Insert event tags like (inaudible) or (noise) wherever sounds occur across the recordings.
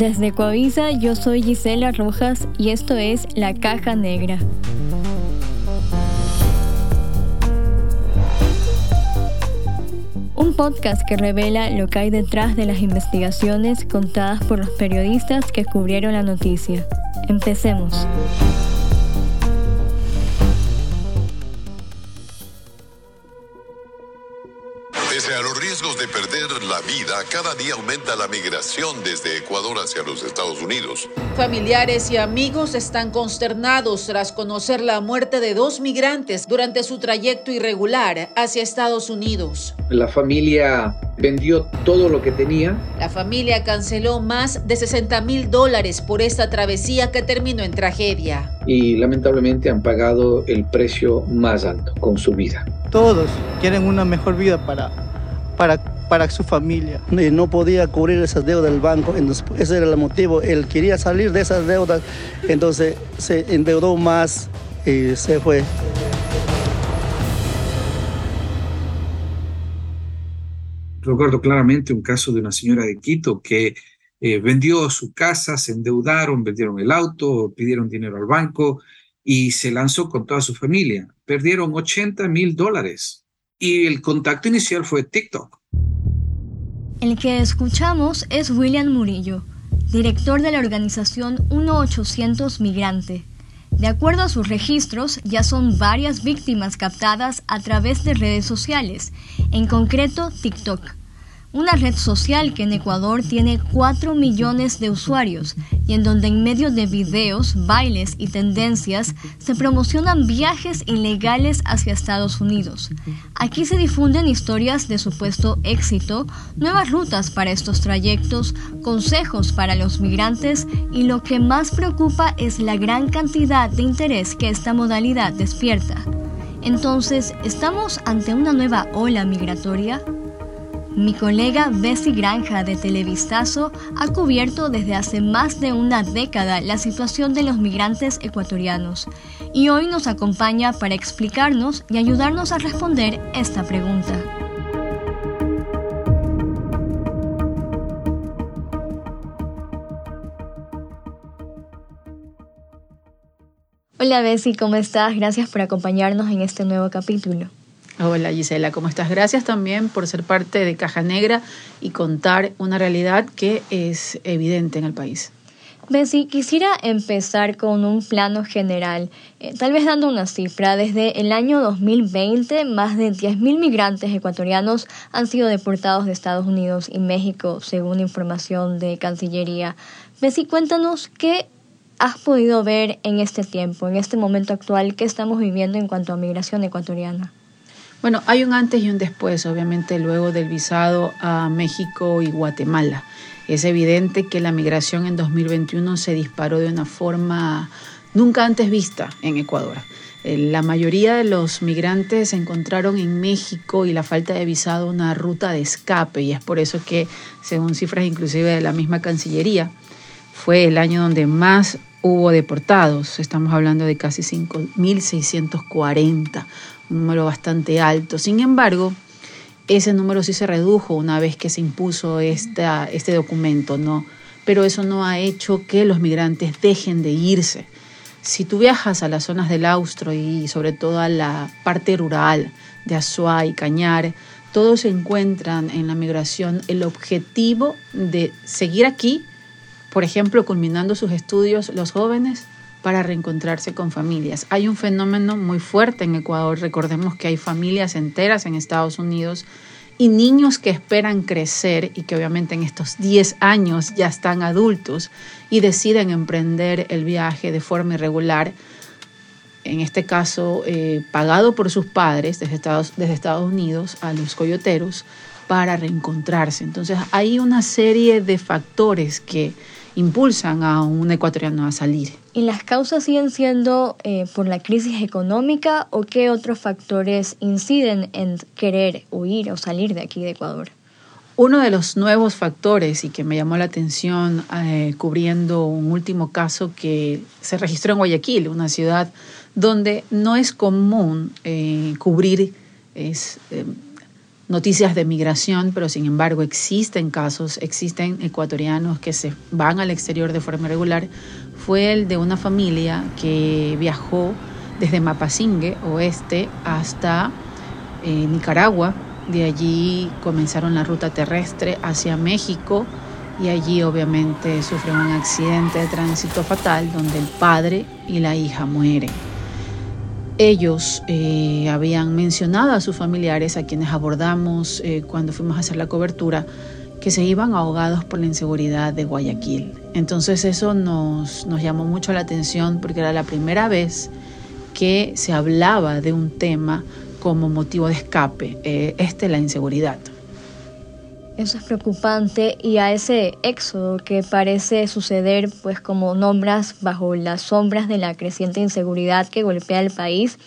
Desde Coavisa yo soy Gisela Rojas y esto es La Caja Negra. Un podcast que revela lo que hay detrás de las investigaciones contadas por los periodistas que cubrieron la noticia. Empecemos. Día aumenta la migración desde Ecuador hacia los Estados Unidos. Familiares y amigos están consternados tras conocer la muerte de dos migrantes durante su trayecto irregular hacia Estados Unidos. La familia vendió todo lo que tenía. La familia canceló más de 60 mil dólares por esta travesía que terminó en tragedia. Y lamentablemente han pagado el precio más alto con su vida. Todos quieren una mejor vida para para, para su familia. no podía cubrir esas deudas del banco, entonces ese era el motivo. Él quería salir de esas deudas, entonces se endeudó más y se fue. Recuerdo claramente un caso de una señora de Quito que eh, vendió su casa, se endeudaron, vendieron el auto, pidieron dinero al banco y se lanzó con toda su familia. Perdieron 80 mil dólares y el contacto inicial fue TikTok. El que escuchamos es William Murillo, director de la organización 1800 Migrante. De acuerdo a sus registros, ya son varias víctimas captadas a través de redes sociales, en concreto TikTok una red social que en Ecuador tiene 4 millones de usuarios y en donde en medio de videos, bailes y tendencias se promocionan viajes ilegales hacia Estados Unidos. Aquí se difunden historias de supuesto éxito, nuevas rutas para estos trayectos, consejos para los migrantes y lo que más preocupa es la gran cantidad de interés que esta modalidad despierta. Entonces, ¿estamos ante una nueva ola migratoria? Mi colega Bessie Granja de Televistazo ha cubierto desde hace más de una década la situación de los migrantes ecuatorianos y hoy nos acompaña para explicarnos y ayudarnos a responder esta pregunta. Hola Bessie, ¿cómo estás? Gracias por acompañarnos en este nuevo capítulo. Hola Gisela, ¿cómo estás? Gracias también por ser parte de Caja Negra y contar una realidad que es evidente en el país. Bessie, quisiera empezar con un plano general, eh, tal vez dando una cifra. Desde el año 2020, más de 10.000 migrantes ecuatorianos han sido deportados de Estados Unidos y México, según información de Cancillería. Bessie, cuéntanos qué has podido ver en este tiempo, en este momento actual que estamos viviendo en cuanto a migración ecuatoriana. Bueno, hay un antes y un después, obviamente, luego del visado a México y Guatemala. Es evidente que la migración en 2021 se disparó de una forma nunca antes vista en Ecuador. Eh, la mayoría de los migrantes encontraron en México y la falta de visado una ruta de escape y es por eso que, según cifras inclusive de la misma Cancillería, fue el año donde más hubo deportados. Estamos hablando de casi 5.640, un número bastante alto. Sin embargo, ese número sí se redujo una vez que se impuso esta, este documento, ¿no? Pero eso no ha hecho que los migrantes dejen de irse. Si tú viajas a las zonas del Austro y sobre todo a la parte rural de Azuay Cañar, todos encuentran en la migración el objetivo de seguir aquí, por ejemplo, culminando sus estudios los jóvenes, para reencontrarse con familias. Hay un fenómeno muy fuerte en Ecuador, recordemos que hay familias enteras en Estados Unidos y niños que esperan crecer y que obviamente en estos 10 años ya están adultos y deciden emprender el viaje de forma irregular, en este caso eh, pagado por sus padres desde desde Estados Unidos a los coyoteros para reencontrarse. Entonces hay una serie de factores que impulsan a un ecuatoriano a salir. ¿Y las causas siguen siendo eh, por la crisis económica o qué otros factores inciden en querer huir o salir de aquí de Ecuador? Uno de los nuevos factores y que me llamó la atención eh, cubriendo un último caso que se registró en Guayaquil, una ciudad donde no es común eh, cubrir es, noticias de migración, pero sin embargo existen casos, existen ecuatorianos que se van al exterior de forma regular, fue el de una familia que viajó desde Mapasingue, oeste, hasta eh, Nicaragua. De allí comenzaron la ruta terrestre hacia México y allí obviamente sufren un accidente de tránsito fatal donde el padre y la hija mueren. Ellos eh, habían mencionado a sus familiares, a quienes abordamos eh, cuando fuimos a hacer la cobertura, que se iban ahogados por la inseguridad de Guayaquil. Entonces eso nos, llamó mucho la atención porque era la primera vez que se hablaba de un tema como motivo de escape, eh, este la inseguridad. Eso es preocupante y a ese éxodo que parece suceder, pues como nombras bajo las sombras de la creciente inseguridad que golpea el país,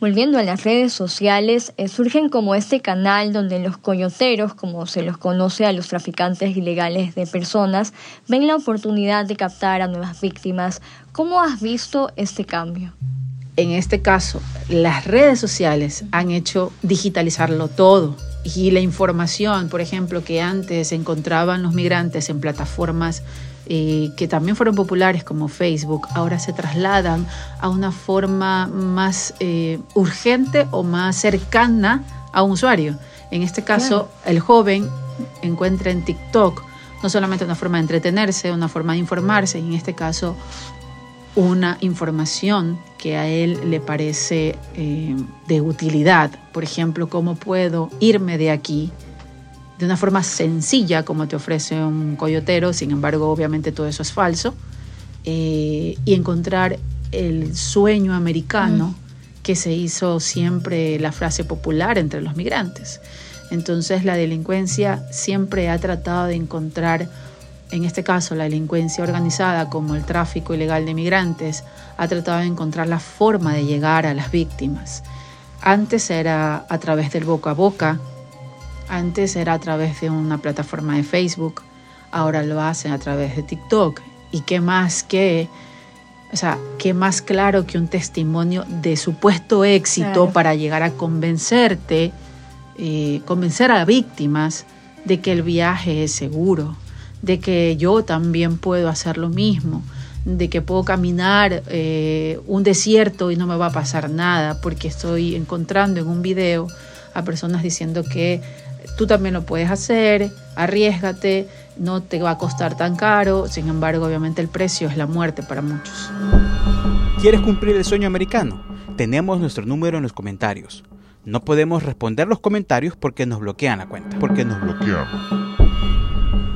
volviendo a las redes sociales, eh, surgen como este canal donde los coyoteros, como se los conoce a los traficantes ilegales de personas, ven la oportunidad de captar a nuevas víctimas. ¿Cómo has visto este cambio? En este caso, las redes sociales han hecho digitalizarlo todo y la información, por ejemplo, que antes encontraban los migrantes en plataformas eh, que también fueron populares como Facebook, ahora se trasladan a una forma más eh, urgente o más cercana a un usuario. En este caso, el joven encuentra en TikTok no solamente una forma de entretenerse, una forma de informarse, y en este caso una información que a él le parece eh, de utilidad. Por ejemplo, cómo puedo irme de aquí de una forma sencilla como te ofrece un coyotero, sin embargo, obviamente todo eso es falso, eh, y encontrar el sueño americano mm. que se hizo siempre la frase popular entre los migrantes. Entonces la delincuencia siempre ha tratado de encontrar en este caso la delincuencia organizada como el tráfico ilegal de migrantes, ha tratado de encontrar la forma de llegar a las víctimas. Antes era a través del boca a boca, antes era a través de una plataforma de Facebook, ahora lo hacen a través de TikTok. ¿Y qué más que, o sea, qué más claro que un testimonio de supuesto éxito para llegar a convencerte, eh, convencer a víctimas de que el viaje es seguro, de que yo también puedo hacer lo mismo, de que puedo caminar eh, un desierto y no me va a pasar nada, porque estoy encontrando en un video a personas diciendo que tú también lo puedes hacer, arriesgate, no te va a costar tan caro, sin embargo obviamente el precio es la muerte para muchos. ¿Quieres cumplir el sueño americano? Tenemos nuestro número en los comentarios. No podemos responder los comentarios porque nos bloquean la cuenta. Porque nos bloquean.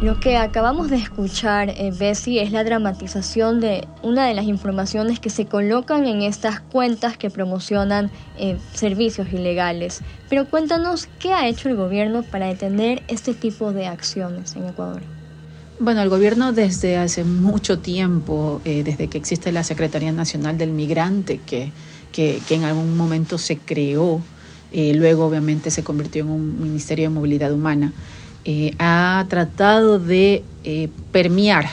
Lo que acabamos de escuchar, eh, Bessie, es la dramatización de una de las informaciones que se colocan en estas cuentas que promocionan eh, servicios ilegales. Pero cuéntanos qué ha hecho el gobierno para detener este tipo de acciones en Ecuador. Bueno, el gobierno desde hace mucho tiempo, eh, desde que existe la Secretaría Nacional del Migrante, que, que, que en algún momento se creó, luego obviamente se convirtió en un Ministerio de Movilidad Humana, eh, ha tratado de eh, permear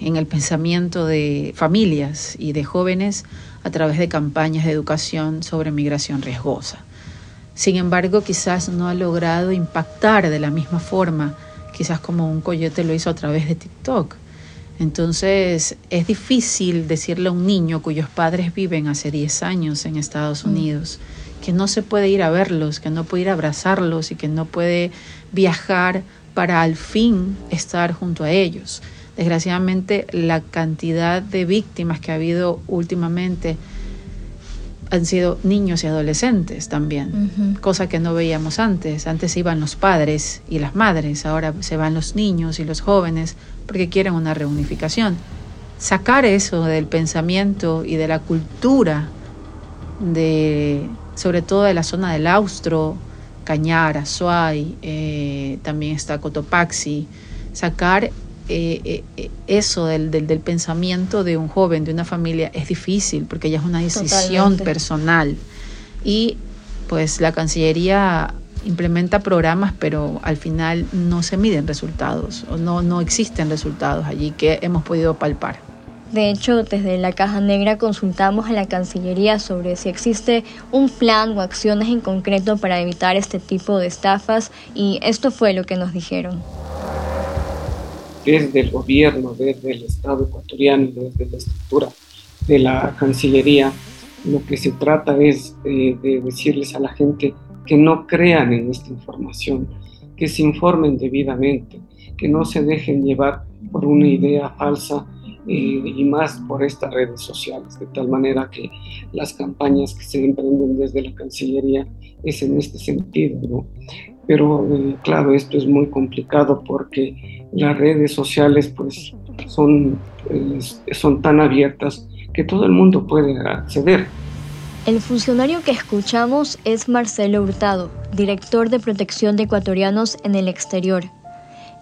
en el pensamiento de familias y de jóvenes a través de campañas de educación sobre migración riesgosa. Sin embargo, quizás no ha logrado impactar de la misma forma, quizás como un coyote lo hizo a través de TikTok. Entonces, es difícil decirle a un niño cuyos padres viven hace 10 años en Estados mm. Unidos que no se puede ir a verlos, que no puede ir a abrazarlos y que no puede viajar para al fin estar junto a ellos. Desgraciadamente, la cantidad de víctimas que ha habido últimamente han sido niños y adolescentes también, cosa que no veíamos antes. Antes iban los padres y las madres, ahora se van los niños y los jóvenes porque quieren una reunificación. Sacar eso del pensamiento y de la cultura de sobre todo de la zona del Austro, Cañara, Suay, eh, también está Cotopaxi, sacar eh, eh, eso del, del, pensamiento de un joven, de una familia, es difícil porque ya es una decisión personal. Y pues la Cancillería implementa programas, pero al final no se miden resultados o no, no existen resultados allí que hemos podido palpar. De hecho, desde la Caja Negra consultamos a la Cancillería sobre si existe un plan o acciones en concreto para evitar este tipo de estafas y esto fue lo que nos dijeron. Desde el gobierno, desde el Estado ecuatoriano, desde la estructura de la Cancillería, lo que se trata es de, de decirles a la gente que no crean en esta información, que se informen debidamente, que no se dejen llevar por una idea falsa y más por estas redes sociales, de tal manera que las campañas que se emprenden desde la Cancillería es en este sentido, ¿no? Pero eh, claro, esto es muy complicado porque las redes sociales pues son, son tan abiertas que todo el mundo puede acceder. El funcionario que escuchamos es Marcelo Hurtado, director de protección de ecuatorianos en el exterior.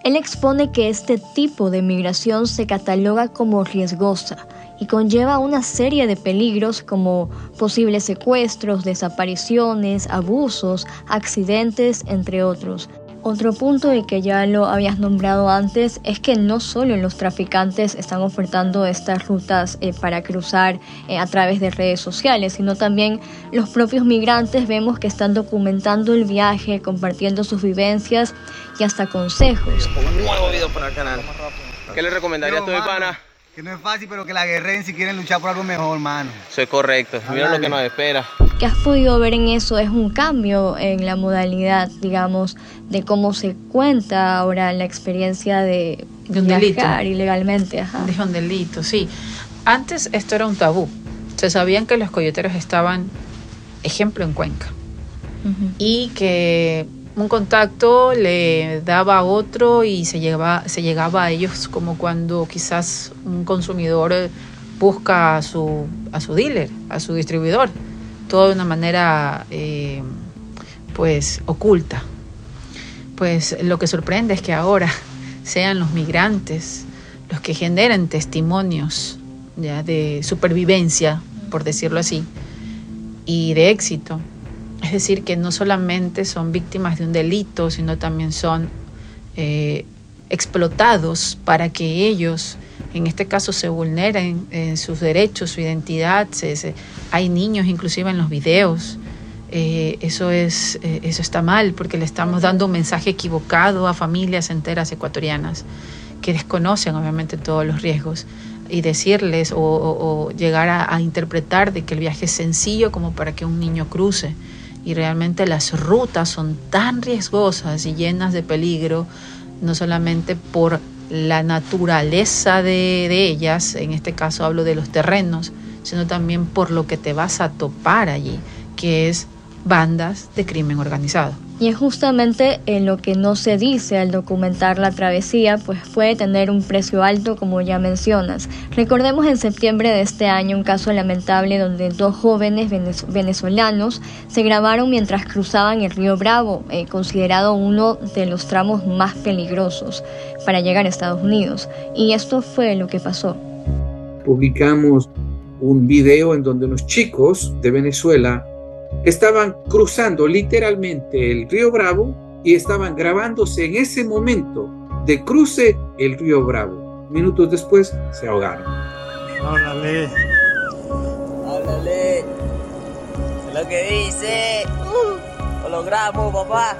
Él expone que este tipo de migración se cataloga como riesgosa y conlleva una serie de peligros como posibles secuestros, desapariciones, abusos, accidentes, entre otros. Otro punto y que ya lo habías nombrado antes es que no solo los traficantes están ofertando estas rutas eh, para cruzar eh, a través de redes sociales, sino también los propios migrantes vemos que están documentando el viaje, compartiendo sus vivencias y hasta consejos. Un nuevo video para el canal. ¿Qué le recomendaría a tu pana? Que no es fácil, pero que la guerren si quieren luchar por algo mejor, mano. Eso es correcto. Mira lo que nos espera. ¿Qué has podido ver en eso? Es un cambio en la modalidad, digamos, de cómo se cuenta ahora la experiencia de, de un delito. ilegalmente. Ajá. De un delito, sí. Antes esto era un tabú. Se sabían que los coyoteros estaban, ejemplo, en Cuenca. Uh -huh. Y que un contacto le daba a otro y se llegaba, se llegaba a ellos como cuando quizás un consumidor busca a su, a su dealer, a su distribuidor, todo de una manera eh, pues oculta. Pues lo que sorprende es que ahora (laughs) sean los migrantes los que generen testimonios ya de supervivencia, por decirlo así, y de éxito es decir, que no solamente son víctimas de un delito, sino también son eh, explotados para que ellos, en este caso, se vulneren en sus derechos, su identidad. Hay niños inclusive en los videos. Eh, eso, es, eh, eso está mal porque le estamos dando un mensaje equivocado a familias enteras ecuatorianas que desconocen obviamente todos los riesgos y decirles o llegar a, a interpretar de que el viaje es sencillo como para que un niño cruce y realmente las rutas son tan riesgosas y llenas de peligro, no solamente por la naturaleza de, de, ellas, en este caso hablo de los terrenos, sino también por lo que te vas a topar allí, que es bandas de crimen organizado. Y es justamente en lo que no se dice al documentar la travesía, pues puede tener un precio alto como ya mencionas. Recordemos en septiembre de este año un caso lamentable donde dos jóvenes venezolanos se grabaron mientras cruzaban el río Bravo, eh, considerado uno de los tramos más peligrosos para llegar a Estados Unidos. Y esto fue lo que pasó. Publicamos un video en donde unos chicos de Venezuela estaban cruzando literalmente el río Bravo y estaban grabándose en ese momento de cruce el río Bravo. Minutos después se ahogaron. Háblale. Háblale. Es lo que dice. Uh, lo logramos, papá.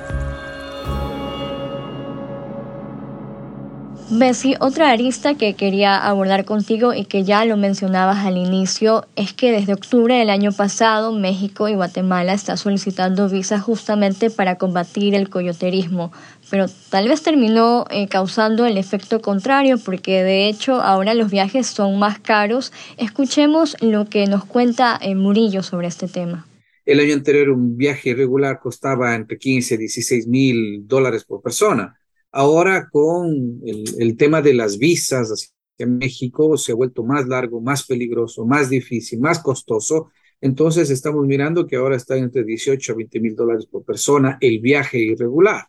Bessie, otra arista que quería abordar contigo y que ya lo mencionabas al inicio es que desde octubre del año pasado México y Guatemala están solicitando visas justamente para combatir el coyoterismo, pero tal vez terminó eh, causando el efecto contrario porque de hecho ahora los viajes son más caros. Escuchemos lo que nos cuenta eh, Murillo sobre este tema. El año anterior un viaje regular costaba entre 15 y 16 mil dólares por persona Ahora con el, el, tema de las visas hacia México se ha vuelto más largo, más peligroso, más difícil, más costoso. Entonces estamos mirando que ahora está entre 18 a 20 mil dólares por persona el viaje irregular.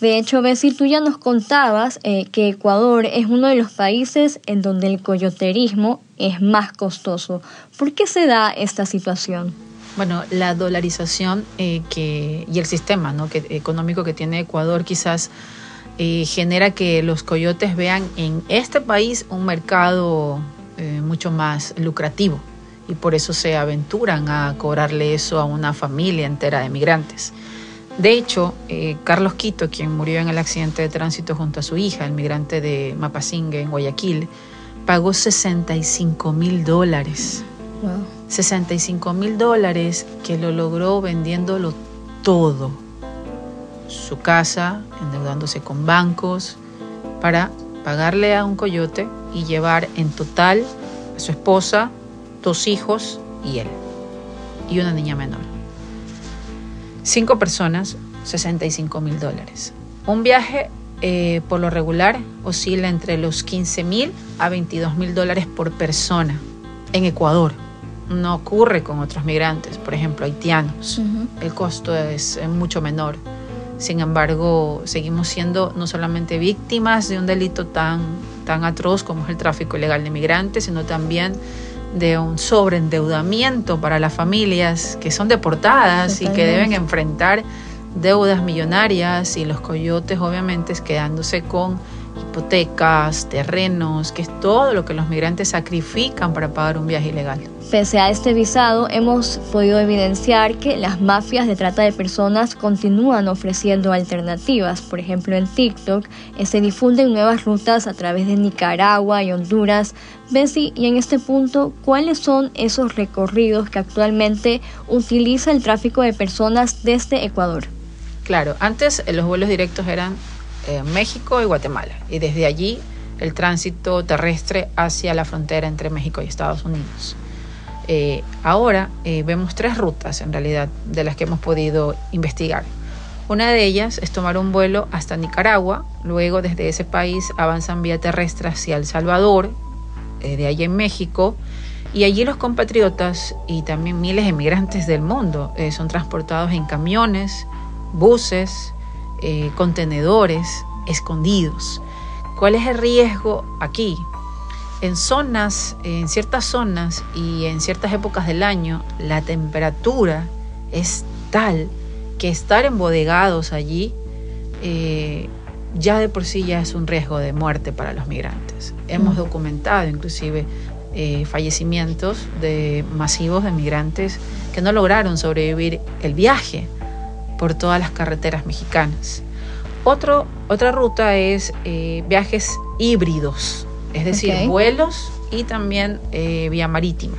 De hecho, Bessie, tú ya nos contabas eh, que Ecuador es uno de los países en donde el coyoterismo es más costoso. ¿Por qué se da esta situación? Bueno, la dolarización eh, que, y el sistema ¿no? que, económico que tiene Ecuador quizás eh, genera que los coyotes vean en este país un mercado eh, mucho más lucrativo y por eso se aventuran a cobrarle eso a una familia entera de migrantes. De hecho, eh, Carlos Quito, quien murió en el accidente de tránsito junto a su hija, el migrante de Mapasingue en Guayaquil, pagó 65 mil dólares. 65 mil dólares que lo logró vendiéndolo todo. Su casa, endeudándose con bancos, para pagarle a un coyote y llevar en total a su esposa, dos hijos y él, y una niña menor. Cinco personas, 65 mil dólares. Un viaje eh, por lo regular oscila entre los 15 mil a 22 mil dólares por persona en Ecuador. No ocurre con otros migrantes, por ejemplo, haitianos. El costo es mucho menor. Sin embargo, seguimos siendo no solamente víctimas de un delito tan, tan atroz como es el tráfico ilegal de migrantes, sino también de un sobreendeudamiento para las familias que son deportadas y que deben enfrentar deudas millonarias y los coyotes obviamente quedándose con hipotecas, terrenos, que es todo lo que los migrantes sacrifican para pagar un viaje ilegal. Pese a este visado, hemos podido evidenciar que las mafias de trata de personas continúan ofreciendo alternativas. Por ejemplo, en TikTok eh, se difunden nuevas rutas a través de Nicaragua y Honduras. Bessie, y en este punto, ¿cuáles son esos recorridos que actualmente utiliza el tráfico de personas desde Ecuador? Claro, antes eh, los vuelos directos eran eh, México y Guatemala. Y desde allí el tránsito terrestre hacia la frontera entre México y Estados Unidos. Eh, ahora eh, vemos tres rutas en realidad de las que hemos podido investigar. Una de ellas es tomar un vuelo hasta Nicaragua, luego desde ese país avanzan vía terrestre hacia El Salvador, de allí en México, y allí los compatriotas y también miles de migrantes del mundo son transportados en camiones, buses, eh, contenedores escondidos. ¿Cuál es el riesgo aquí? En zonas, en ciertas zonas y en ciertas épocas del año, la temperatura es tal que estar embodegados allí eh, ya de por sí ya es un riesgo de muerte para los migrantes. Hemos documentado inclusive eh, fallecimientos de masivos de migrantes que no lograron sobrevivir el viaje por todas las carreteras mexicanas. Otro, otra ruta es eh, viajes híbridos, es decir, vuelos y también eh, vía marítima.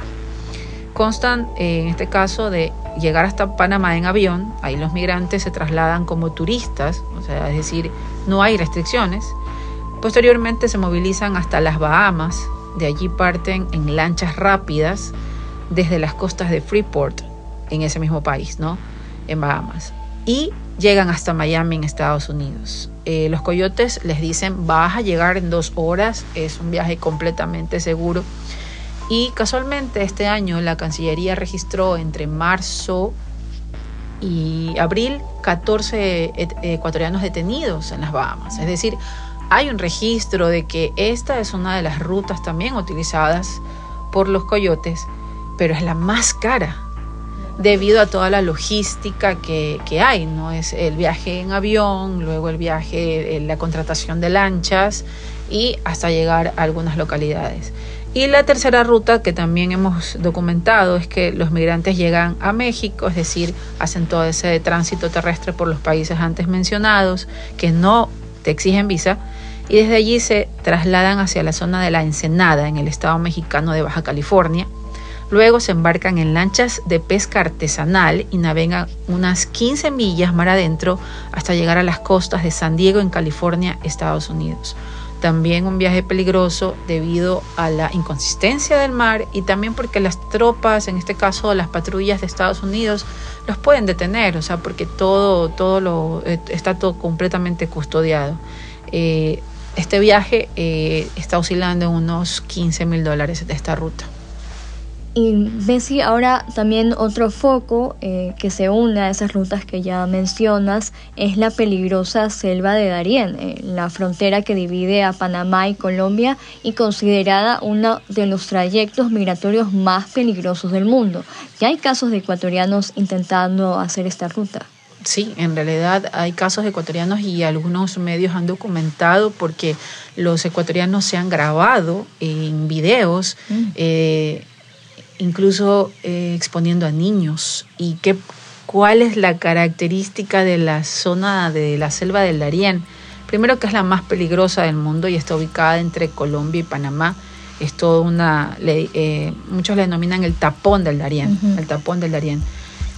Constan eh, en este caso de llegar hasta Panamá en avión, ahí los migrantes se trasladan como turistas, o sea, es decir, no hay restricciones. Posteriormente se movilizan hasta las Bahamas, de allí parten en lanchas rápidas desde las costas de Freeport, en ese mismo país, ¿no? En Bahamas y llegan hasta Miami en Estados Unidos. Eh, los coyotes les dicen vas a llegar en dos horas, es un viaje completamente seguro. Y casualmente este año la Cancillería registró entre marzo y abril 14 ecuatorianos detenidos en las Bahamas. Es decir, hay un registro de que esta es una de las rutas también utilizadas por los coyotes, pero es la más cara debido a toda la logística que, hay, ¿no? Es el viaje en avión, luego el viaje, eh, la contratación de lanchas y hasta llegar a algunas localidades. Y la tercera ruta que también hemos documentado es que los migrantes llegan a México, es decir, hacen todo ese tránsito terrestre por los países antes mencionados, que no te exigen visa, y desde allí se trasladan hacia la zona de la Ensenada, en el estado mexicano de Baja California, Luego se embarcan en lanchas de pesca artesanal y navegan unas 15 millas mar adentro hasta llegar a las costas de San Diego en California, Estados Unidos. También un viaje peligroso debido a la inconsistencia del mar y también porque las tropas, en este caso las patrullas de Estados Unidos, los pueden detener, o sea, porque todo, todo lo, eh, está todo completamente custodiado. Eh, este viaje eh, está oscilando en unos 15 mil dólares de esta ruta. Y Bessie, ahora también otro foco eh, que se une a esas rutas que ya mencionas es la peligrosa selva de Darién, eh, la frontera que divide a Panamá y Colombia y considerada uno de los trayectos migratorios más peligrosos del mundo. Ya hay casos de ecuatorianos intentando hacer esta ruta. Sí, en realidad hay casos ecuatorianos y algunos medios han documentado porque los ecuatorianos se han grabado en videos, mm. eh, incluso eh, exponiendo a niños. ¿Y qué, cuál es la característica de la zona de la selva del Darién? Primero que es la más peligrosa del mundo y está ubicada entre Colombia y Panamá. Es toda una, eh, muchos le denominan el tapón del Darién, el tapón del Darién.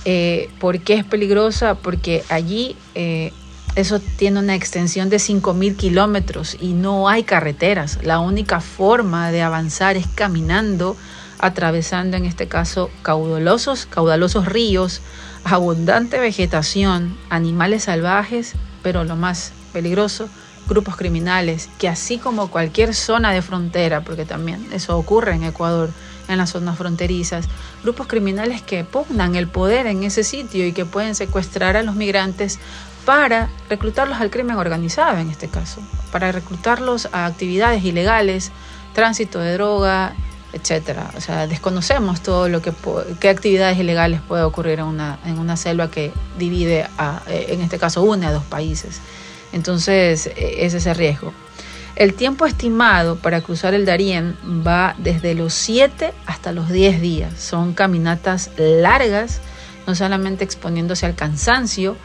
Eh, ¿Por qué es peligrosa? Porque allí eh, eso tiene una extensión de 5.000 kilómetros y no hay carreteras. La única forma de avanzar es caminando, atravesando en este caso caudalosos, caudalosos ríos, abundante vegetación, animales salvajes, pero lo más peligroso, grupos criminales, que así como cualquier zona de frontera, porque también eso ocurre en Ecuador, en las zonas fronterizas, grupos criminales que pugnan el poder en ese sitio y que pueden secuestrar a los migrantes para reclutarlos al crimen organizado en este caso, para reclutarlos a actividades ilegales, tránsito de droga, etcétera. O sea, desconocemos todo lo que qué actividades ilegales puede ocurrir en una, en una selva que divide a, eh, en este caso une a dos países. Entonces, e, es ese riesgo. El tiempo estimado para cruzar el Darién va desde los 7 hasta los 10 días. Son caminatas largas, no solamente exponiéndose al cansancio,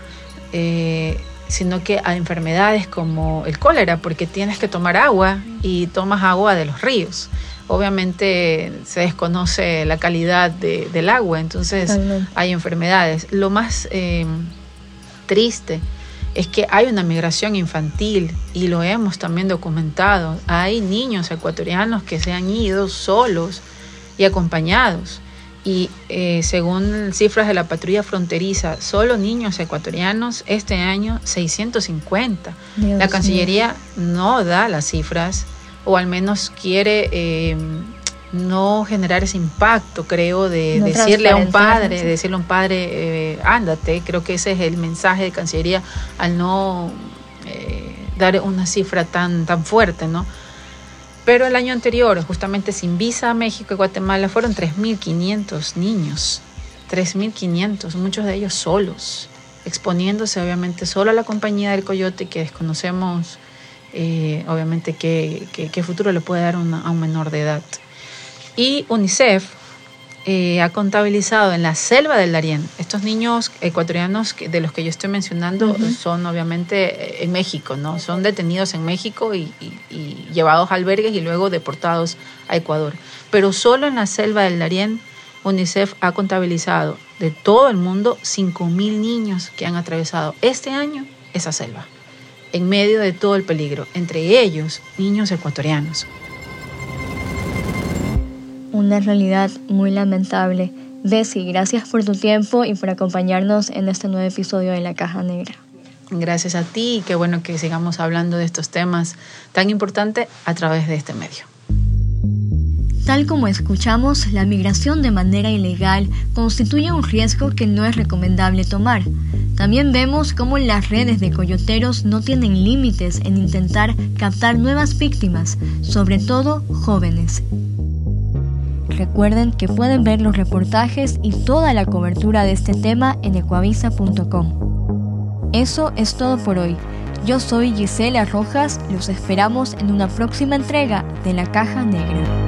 eh, sino que a enfermedades como el cólera, porque tienes que tomar agua y tomas agua de los ríos. Obviamente se desconoce la calidad del agua, entonces hay enfermedades. Lo más eh, triste es que hay una migración infantil y lo hemos también documentado. Hay niños ecuatorianos que se han ido solos y acompañados. Y eh, según cifras de la patrulla fronteriza, solo niños ecuatorianos este año 650. la Cancillería no da las cifras o al menos quiere eh, no generar ese impacto, creo, de decirle a un padre, decirle a un padre, eh, ándate, creo que ese es el mensaje de Cancillería al no eh, dar una cifra tan, tan fuerte, ¿no? Pero el año anterior, justamente sin visa a México y Guatemala, fueron 3.500 niños, 3.500, muchos de ellos solos, exponiéndose obviamente solo a la compañía del coyote que desconocemos, eh, obviamente, qué, qué, futuro le puede dar a un menor de edad. Y UNICEF eh, ha contabilizado en la selva del Darién, estos niños ecuatorianos de los que yo estoy mencionando son obviamente eh, en México, ¿no? Son detenidos en México y, llevados a albergues y luego deportados a Ecuador. Pero solo en la selva del Darién, UNICEF ha contabilizado de todo el mundo 5.000 niños que han atravesado este año esa selva, en medio de todo el peligro, entre ellos niños ecuatorianos una realidad muy lamentable. Desi, gracias por tu tiempo y por acompañarnos en este nuevo episodio de La Caja Negra. Gracias a ti y qué bueno que sigamos hablando de estos temas tan importantes a través de este medio. Tal como escuchamos, la migración de manera ilegal constituye un riesgo que no es recomendable tomar. También vemos cómo las redes de coyoteros no tienen límites en intentar captar nuevas víctimas, sobre todo jóvenes. Recuerden que pueden ver los reportajes y toda la cobertura de este tema en ecuavisa.com. Eso es todo por hoy. Yo soy Gisela Rojas, los esperamos en una próxima entrega de La Caja Negra.